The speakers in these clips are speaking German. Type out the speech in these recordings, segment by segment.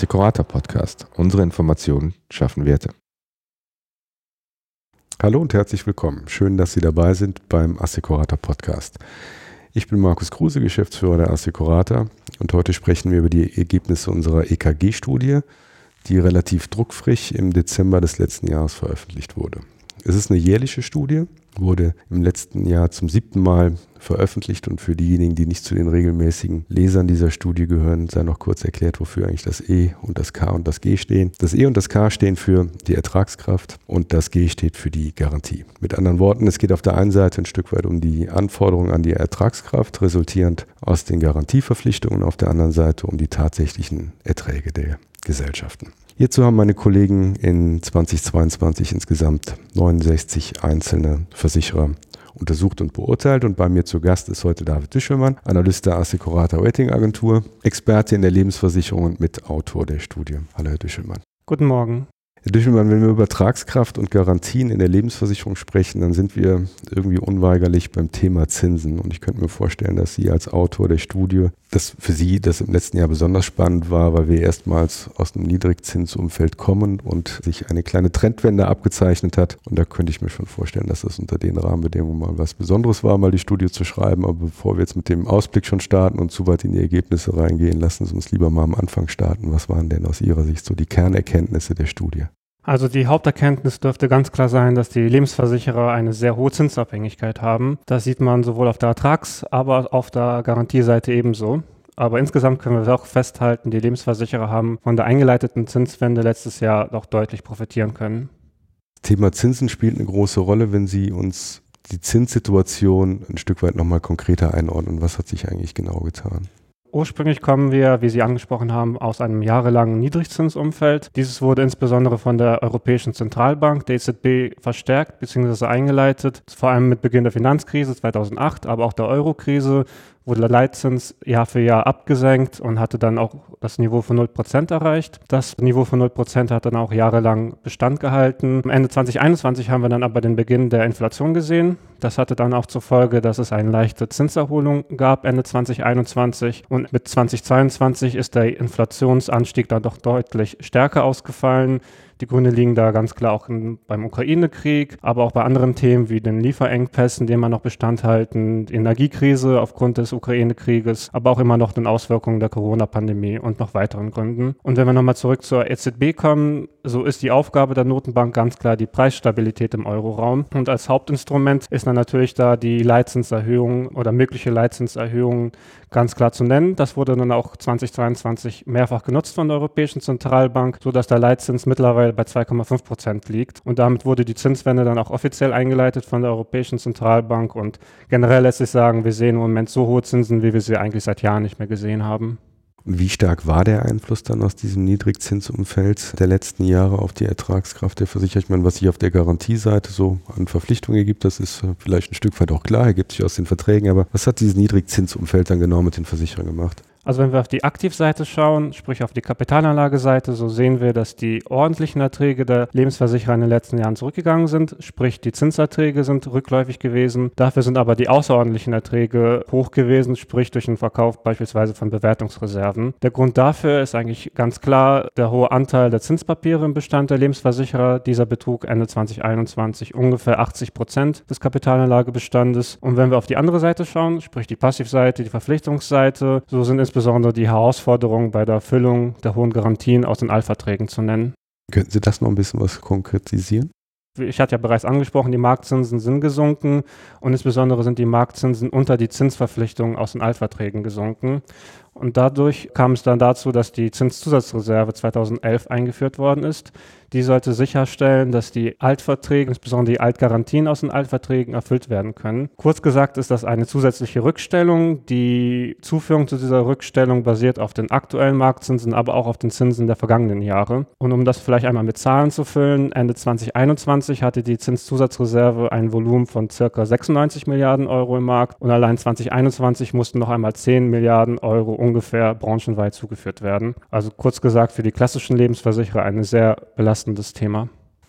Assecurata Podcast. Unsere Informationen schaffen Werte. Hallo und herzlich willkommen. Schön, dass Sie dabei sind beim Assecurata Podcast. Ich bin Markus Kruse, Geschäftsführer der Assecurata und heute sprechen wir über die Ergebnisse unserer EKG-Studie, die relativ druckfrisch im Dezember des letzten Jahres veröffentlicht wurde. Es ist eine jährliche Studie, wurde im letzten Jahr zum siebten Mal veröffentlicht und für diejenigen, die nicht zu den regelmäßigen Lesern dieser Studie gehören, sei noch kurz erklärt, wofür eigentlich das E und das K und das G stehen. Das E und das K stehen für die Ertragskraft und das G steht für die Garantie. Mit anderen Worten, es geht auf der einen Seite ein Stück weit um die Anforderungen an die Ertragskraft, resultierend aus den Garantieverpflichtungen, auf der anderen Seite um die tatsächlichen Erträge der Gesellschaften. Hierzu haben meine Kollegen in 2022 insgesamt 69 einzelne Versicherer untersucht und beurteilt. Und bei mir zu Gast ist heute David Düschelmann, Analyst der Assecurata Rating Agentur, Experte in der Lebensversicherung und Mitautor der Studie. Hallo, Herr Düschelmann. Guten Morgen. Herr Düschelmann, wenn wir über Tragskraft und Garantien in der Lebensversicherung sprechen, dann sind wir irgendwie unweigerlich beim Thema Zinsen. Und ich könnte mir vorstellen, dass Sie als Autor der Studie, dass für Sie das im letzten Jahr besonders spannend war, weil wir erstmals aus einem Niedrigzinsumfeld kommen und sich eine kleine Trendwende abgezeichnet hat. Und da könnte ich mir schon vorstellen, dass das unter den Rahmenbedingungen mal was Besonderes war, mal die Studie zu schreiben. Aber bevor wir jetzt mit dem Ausblick schon starten und zu weit in die Ergebnisse reingehen, lassen Sie uns lieber mal am Anfang starten. Was waren denn aus Ihrer Sicht so die Kernerkenntnisse der Studie? Also die Haupterkenntnis dürfte ganz klar sein, dass die Lebensversicherer eine sehr hohe Zinsabhängigkeit haben. Das sieht man sowohl auf der Ertrags-, aber auf der Garantieseite ebenso. Aber insgesamt können wir auch festhalten, die Lebensversicherer haben von der eingeleiteten Zinswende letztes Jahr doch deutlich profitieren können. Das Thema Zinsen spielt eine große Rolle, wenn Sie uns die Zinssituation ein Stück weit nochmal konkreter einordnen. Was hat sich eigentlich genau getan? Ursprünglich kommen wir, wie Sie angesprochen haben, aus einem jahrelangen Niedrigzinsumfeld. Dieses wurde insbesondere von der Europäischen Zentralbank, der EZB, verstärkt bzw. eingeleitet, vor allem mit Beginn der Finanzkrise 2008, aber auch der Eurokrise wurde der Leitzins Jahr für Jahr abgesenkt und hatte dann auch das Niveau von 0% erreicht. Das Niveau von 0% hat dann auch jahrelang Bestand gehalten. Am Ende 2021 haben wir dann aber den Beginn der Inflation gesehen. Das hatte dann auch zur Folge, dass es eine leichte Zinserholung gab Ende 2021 und mit 2022 ist der Inflationsanstieg dann doch deutlich stärker ausgefallen. Die Gründe liegen da ganz klar auch in, beim Ukraine-Krieg, aber auch bei anderen Themen wie den Lieferengpässen, die immer noch Bestand halten, die Energiekrise aufgrund des Ukraine-Krieges, aber auch immer noch den Auswirkungen der Corona-Pandemie und noch weiteren Gründen. Und wenn wir nochmal zurück zur EZB kommen, so ist die Aufgabe der Notenbank ganz klar die Preisstabilität im Euroraum. Und als Hauptinstrument ist dann natürlich da die Leitzinserhöhung oder mögliche Leitzinserhöhungen ganz klar zu nennen. Das wurde dann auch 2022 mehrfach genutzt von der Europäischen Zentralbank, sodass der Leitzins mittlerweile bei 2,5 Prozent liegt. Und damit wurde die Zinswende dann auch offiziell eingeleitet von der Europäischen Zentralbank. Und generell lässt sich sagen, wir sehen im Moment so hohe Zinsen, wie wir sie eigentlich seit Jahren nicht mehr gesehen haben. Wie stark war der Einfluss dann aus diesem Niedrigzinsumfeld der letzten Jahre auf die Ertragskraft der Versicherer? Ich meine, was sich auf der Garantieseite so an Verpflichtungen ergibt, das ist äh, vielleicht ein Stück weit auch klar, ergibt sich aus den Verträgen, aber was hat dieses Niedrigzinsumfeld dann genau mit den Versicherern gemacht? Also wenn wir auf die Aktivseite schauen, sprich auf die Kapitalanlageseite, so sehen wir, dass die ordentlichen Erträge der Lebensversicherer in den letzten Jahren zurückgegangen sind, sprich die Zinserträge sind rückläufig gewesen. Dafür sind aber die außerordentlichen Erträge hoch gewesen, sprich durch den Verkauf beispielsweise von Bewertungsreserven. Der Grund dafür ist eigentlich ganz klar der hohe Anteil der Zinspapiere im Bestand der Lebensversicherer. Dieser betrug Ende 2021 ungefähr 80 Prozent des Kapitalanlagebestandes. Und wenn wir auf die andere Seite schauen, sprich die Passivseite, die Verpflichtungsseite, so sind insbesondere die Herausforderungen bei der Erfüllung der hohen Garantien aus den Altverträgen zu nennen. Könnten Sie das noch ein bisschen was konkretisieren? Ich hatte ja bereits angesprochen, die Marktzinsen sind gesunken und insbesondere sind die Marktzinsen unter die Zinsverpflichtungen aus den Altverträgen gesunken. Und dadurch kam es dann dazu, dass die Zinszusatzreserve 2011 eingeführt worden ist. Die sollte sicherstellen, dass die Altverträge, insbesondere die Altgarantien aus den Altverträgen, erfüllt werden können. Kurz gesagt ist das eine zusätzliche Rückstellung. Die Zuführung zu dieser Rückstellung basiert auf den aktuellen Marktzinsen, aber auch auf den Zinsen der vergangenen Jahre. Und um das vielleicht einmal mit Zahlen zu füllen, Ende 2021 hatte die Zinszusatzreserve ein Volumen von circa 96 Milliarden Euro im Markt und allein 2021 mussten noch einmal 10 Milliarden Euro ungefähr branchenweit zugeführt werden. Also kurz gesagt für die klassischen Lebensversicherer ein sehr belastendes Thema.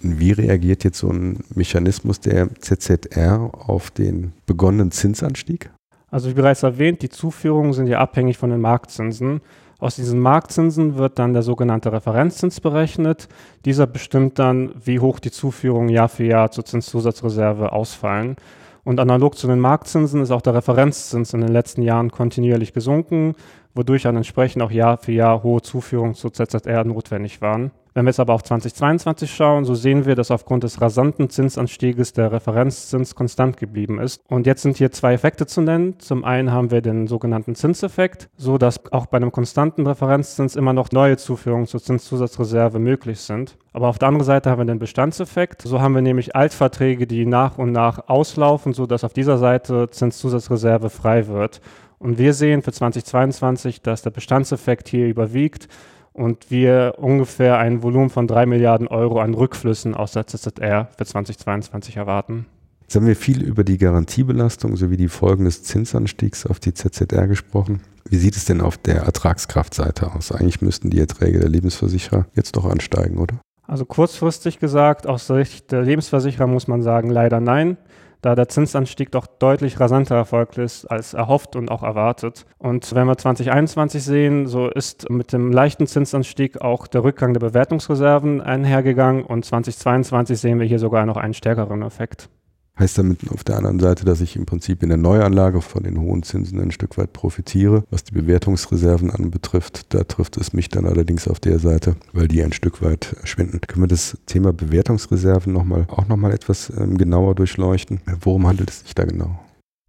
Wie reagiert jetzt so ein Mechanismus der ZZR auf den begonnenen Zinsanstieg? Also wie bereits erwähnt, die Zuführungen sind ja abhängig von den Marktzinsen. Aus diesen Marktzinsen wird dann der sogenannte Referenzzins berechnet. Dieser bestimmt dann, wie hoch die Zuführungen Jahr für Jahr zur Zinszusatzreserve ausfallen. Und analog zu den Marktzinsen ist auch der Referenzzins in den letzten Jahren kontinuierlich gesunken, wodurch dann entsprechend auch Jahr für Jahr hohe Zuführungen zur ZZR notwendig waren. Wenn wir jetzt aber auf 2022 schauen, so sehen wir, dass aufgrund des rasanten Zinsanstieges der Referenzzins konstant geblieben ist. Und jetzt sind hier zwei Effekte zu nennen. Zum einen haben wir den sogenannten Zinseffekt, so dass auch bei einem konstanten Referenzzins immer noch neue Zuführungen zur Zinszusatzreserve möglich sind. Aber auf der anderen Seite haben wir den Bestandseffekt. So haben wir nämlich Altverträge, die nach und nach auslaufen, so dass auf dieser Seite Zinszusatzreserve frei wird. Und wir sehen für 2022, dass der Bestandseffekt hier überwiegt und wir ungefähr ein Volumen von 3 Milliarden Euro an Rückflüssen aus der ZZR für 2022 erwarten. Jetzt haben wir viel über die Garantiebelastung sowie die Folgen des Zinsanstiegs auf die ZZR gesprochen. Wie sieht es denn auf der Ertragskraftseite aus? Eigentlich müssten die Erträge der Lebensversicherer jetzt doch ansteigen, oder? Also kurzfristig gesagt, aus Sicht der Lebensversicherer muss man sagen, leider nein da der Zinsanstieg doch deutlich rasanter erfolgt ist als erhofft und auch erwartet. Und wenn wir 2021 sehen, so ist mit dem leichten Zinsanstieg auch der Rückgang der Bewertungsreserven einhergegangen und 2022 sehen wir hier sogar noch einen stärkeren Effekt. Heißt damit auf der anderen Seite, dass ich im Prinzip in der Neuanlage von den hohen Zinsen ein Stück weit profitiere. Was die Bewertungsreserven anbetrifft, da trifft es mich dann allerdings auf der Seite, weil die ein Stück weit schwinden. Können wir das Thema Bewertungsreserven noch mal, auch nochmal etwas ähm, genauer durchleuchten? Worum handelt es sich da genau?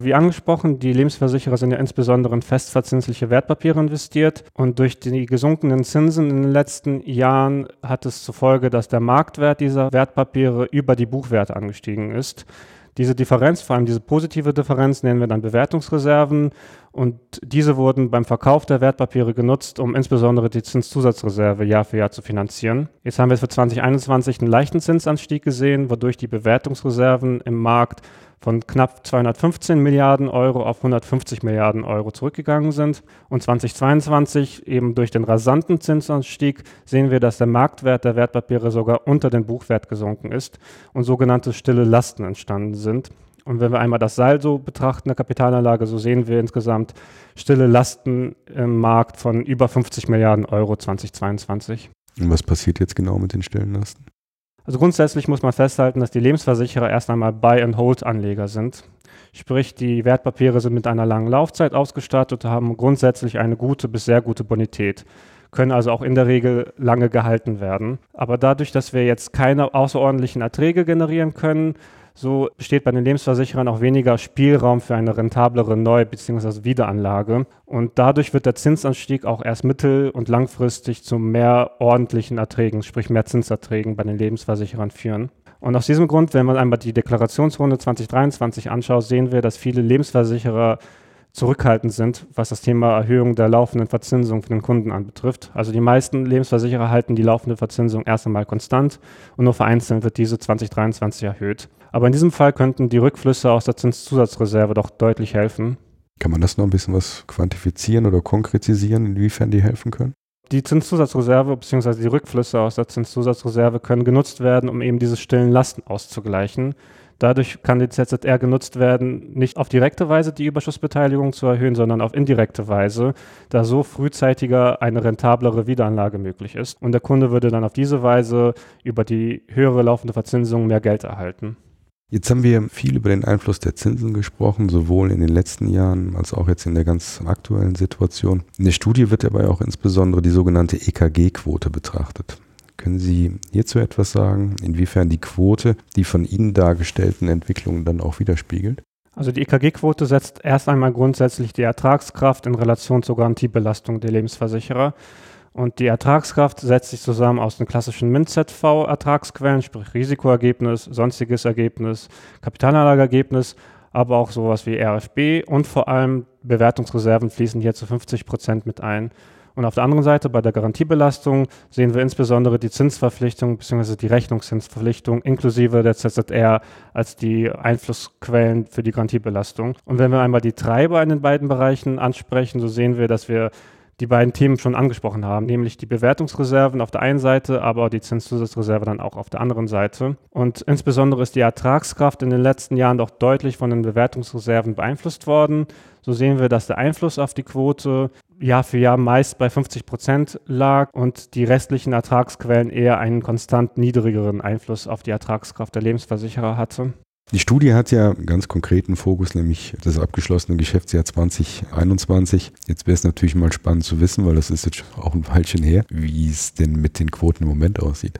Wie angesprochen, die Lebensversicherer sind ja insbesondere in festverzinsliche Wertpapiere investiert und durch die gesunkenen Zinsen in den letzten Jahren hat es zur Folge, dass der Marktwert dieser Wertpapiere über die Buchwerte angestiegen ist. Diese Differenz, vor allem diese positive Differenz, nennen wir dann Bewertungsreserven und diese wurden beim Verkauf der Wertpapiere genutzt, um insbesondere die Zinszusatzreserve Jahr für Jahr zu finanzieren. Jetzt haben wir für 2021 einen leichten Zinsanstieg gesehen, wodurch die Bewertungsreserven im Markt von knapp 215 Milliarden Euro auf 150 Milliarden Euro zurückgegangen sind. Und 2022 eben durch den rasanten Zinsanstieg sehen wir, dass der Marktwert der Wertpapiere sogar unter den Buchwert gesunken ist und sogenannte stille Lasten entstanden sind. Und wenn wir einmal das Saldo betrachten der Kapitalanlage, so sehen wir insgesamt stille Lasten im Markt von über 50 Milliarden Euro 2022. Und was passiert jetzt genau mit den stillen Lasten? Also grundsätzlich muss man festhalten, dass die Lebensversicherer erst einmal Buy-and-Hold-Anleger sind. Sprich, die Wertpapiere sind mit einer langen Laufzeit ausgestattet und haben grundsätzlich eine gute bis sehr gute Bonität, können also auch in der Regel lange gehalten werden. Aber dadurch, dass wir jetzt keine außerordentlichen Erträge generieren können, so besteht bei den Lebensversicherern auch weniger Spielraum für eine rentablere Neu- bzw. Wiederanlage. Und dadurch wird der Zinsanstieg auch erst mittel- und langfristig zu mehr ordentlichen Erträgen, sprich mehr Zinserträgen bei den Lebensversicherern führen. Und aus diesem Grund, wenn man einmal die Deklarationsrunde 2023 anschaut, sehen wir, dass viele Lebensversicherer zurückhaltend sind, was das Thema Erhöhung der laufenden Verzinsung für den Kunden anbetrifft. Also die meisten Lebensversicherer halten die laufende Verzinsung erst einmal konstant und nur vereinzelt wird diese 2023 erhöht. Aber in diesem Fall könnten die Rückflüsse aus der Zinszusatzreserve doch deutlich helfen. Kann man das noch ein bisschen was quantifizieren oder konkretisieren, inwiefern die helfen können? Die Zinszusatzreserve bzw. die Rückflüsse aus der Zinszusatzreserve können genutzt werden, um eben diese stillen Lasten auszugleichen. Dadurch kann die ZZR genutzt werden, nicht auf direkte Weise die Überschussbeteiligung zu erhöhen, sondern auf indirekte Weise, da so frühzeitiger eine rentablere Wiederanlage möglich ist. Und der Kunde würde dann auf diese Weise über die höhere laufende Verzinsung mehr Geld erhalten. Jetzt haben wir viel über den Einfluss der Zinsen gesprochen, sowohl in den letzten Jahren als auch jetzt in der ganz aktuellen Situation. In der Studie wird dabei auch insbesondere die sogenannte EKG-Quote betrachtet. Können Sie hierzu etwas sagen, inwiefern die Quote die von Ihnen dargestellten Entwicklungen dann auch widerspiegelt? Also die EKG-Quote setzt erst einmal grundsätzlich die Ertragskraft in Relation zur Garantiebelastung der Lebensversicherer. Und die Ertragskraft setzt sich zusammen aus den klassischen MINT-ZV-Ertragsquellen, sprich Risikoergebnis, sonstiges Ergebnis, Kapitalanlageergebnis, aber auch sowas wie RFB und vor allem Bewertungsreserven fließen hier zu 50 Prozent mit ein. Und auf der anderen Seite bei der Garantiebelastung sehen wir insbesondere die Zinsverpflichtung bzw. die Rechnungszinsverpflichtung inklusive der ZZR als die Einflussquellen für die Garantiebelastung. Und wenn wir einmal die Treiber in den beiden Bereichen ansprechen, so sehen wir, dass wir die beiden Themen schon angesprochen haben, nämlich die Bewertungsreserven auf der einen Seite, aber die Zinszusatzreserve dann auch auf der anderen Seite. Und insbesondere ist die Ertragskraft in den letzten Jahren doch deutlich von den Bewertungsreserven beeinflusst worden. So sehen wir, dass der Einfluss auf die Quote Jahr für Jahr meist bei 50 Prozent lag und die restlichen Ertragsquellen eher einen konstant niedrigeren Einfluss auf die Ertragskraft der Lebensversicherer hatte. Die Studie hat ja einen ganz konkreten Fokus, nämlich das abgeschlossene Geschäftsjahr 2021. Jetzt wäre es natürlich mal spannend zu wissen, weil das ist jetzt auch ein Weilchen her, wie es denn mit den Quoten im Moment aussieht.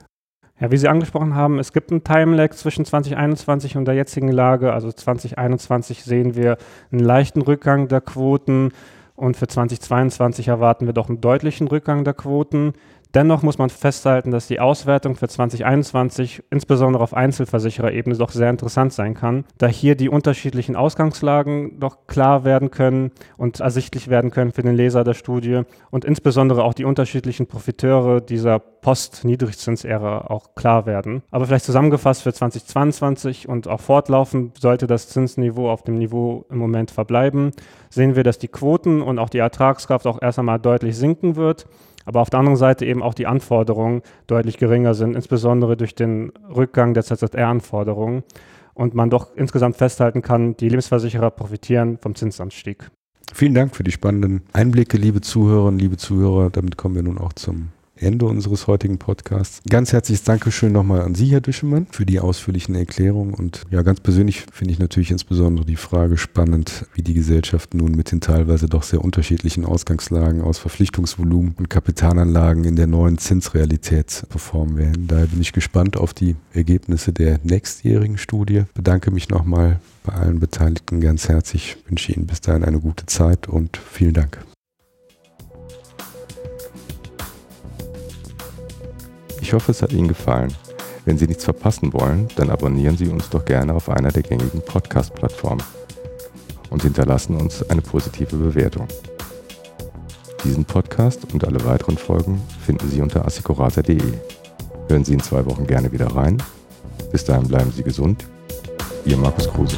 Ja, wie Sie angesprochen haben, es gibt einen Time-Lag zwischen 2021 und der jetzigen Lage. Also 2021 sehen wir einen leichten Rückgang der Quoten und für 2022 erwarten wir doch einen deutlichen Rückgang der Quoten. Dennoch muss man festhalten, dass die Auswertung für 2021 insbesondere auf Einzelversichererebene doch sehr interessant sein kann, da hier die unterschiedlichen Ausgangslagen doch klar werden können und ersichtlich werden können für den Leser der Studie und insbesondere auch die unterschiedlichen Profiteure dieser Post-Niedrigzinsära auch klar werden. Aber vielleicht zusammengefasst für 2022 und auch fortlaufend sollte das Zinsniveau auf dem Niveau im Moment verbleiben, sehen wir, dass die Quoten und auch die Ertragskraft auch erst einmal deutlich sinken wird aber auf der anderen Seite eben auch die Anforderungen deutlich geringer sind, insbesondere durch den Rückgang der ZZR-Anforderungen und man doch insgesamt festhalten kann, die Lebensversicherer profitieren vom Zinsanstieg. Vielen Dank für die spannenden Einblicke, liebe Zuhörerinnen, liebe Zuhörer. Damit kommen wir nun auch zum Ende unseres heutigen Podcasts. Ganz herzliches Dankeschön nochmal an Sie, Herr Düschemann, für die ausführlichen Erklärungen. Und ja, ganz persönlich finde ich natürlich insbesondere die Frage spannend, wie die Gesellschaft nun mit den teilweise doch sehr unterschiedlichen Ausgangslagen aus Verpflichtungsvolumen und Kapitalanlagen in der neuen Zinsrealität performen werden. Daher bin ich gespannt auf die Ergebnisse der nächstjährigen Studie. Bedanke mich nochmal bei allen Beteiligten ganz herzlich. Wünsche Ihnen bis dahin eine gute Zeit und vielen Dank. Ich hoffe, es hat Ihnen gefallen. Wenn Sie nichts verpassen wollen, dann abonnieren Sie uns doch gerne auf einer der gängigen Podcast-Plattformen und hinterlassen uns eine positive Bewertung. Diesen Podcast und alle weiteren Folgen finden Sie unter assicurata.de. Hören Sie in zwei Wochen gerne wieder rein. Bis dahin bleiben Sie gesund. Ihr Markus Kruse.